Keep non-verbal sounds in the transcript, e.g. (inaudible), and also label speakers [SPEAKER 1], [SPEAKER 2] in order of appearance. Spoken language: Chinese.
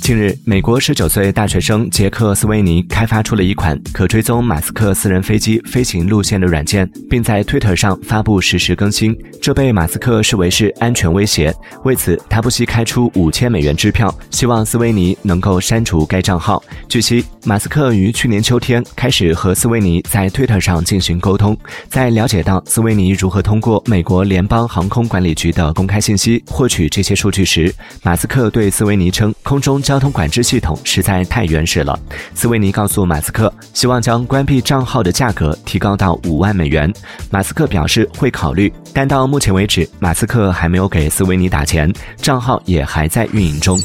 [SPEAKER 1] 近日，美国十九岁大学生杰克·斯维尼开发出了一款可追踪马斯克私人飞机飞行路线的软件，并在 Twitter 上发布实时更新。这被马斯克视为是安全威胁，为此他不惜开出五千美元支票，希望斯维尼能够删除该账号。据悉，马斯克于去年秋天开始和斯维尼在 Twitter 上进行沟通，在了解到斯维尼如何通过美国联邦航空管理局的公开信息获取这些数据时，马斯克对斯维尼称：“空中 (laughs) 交通管制系统实在太原始了。”斯维尼告诉马斯克，希望将关闭账号的价格提高到五万美元。马斯克表示会考虑，但到目前为止，马斯克还没有给斯维尼打钱，账号也还在运营中。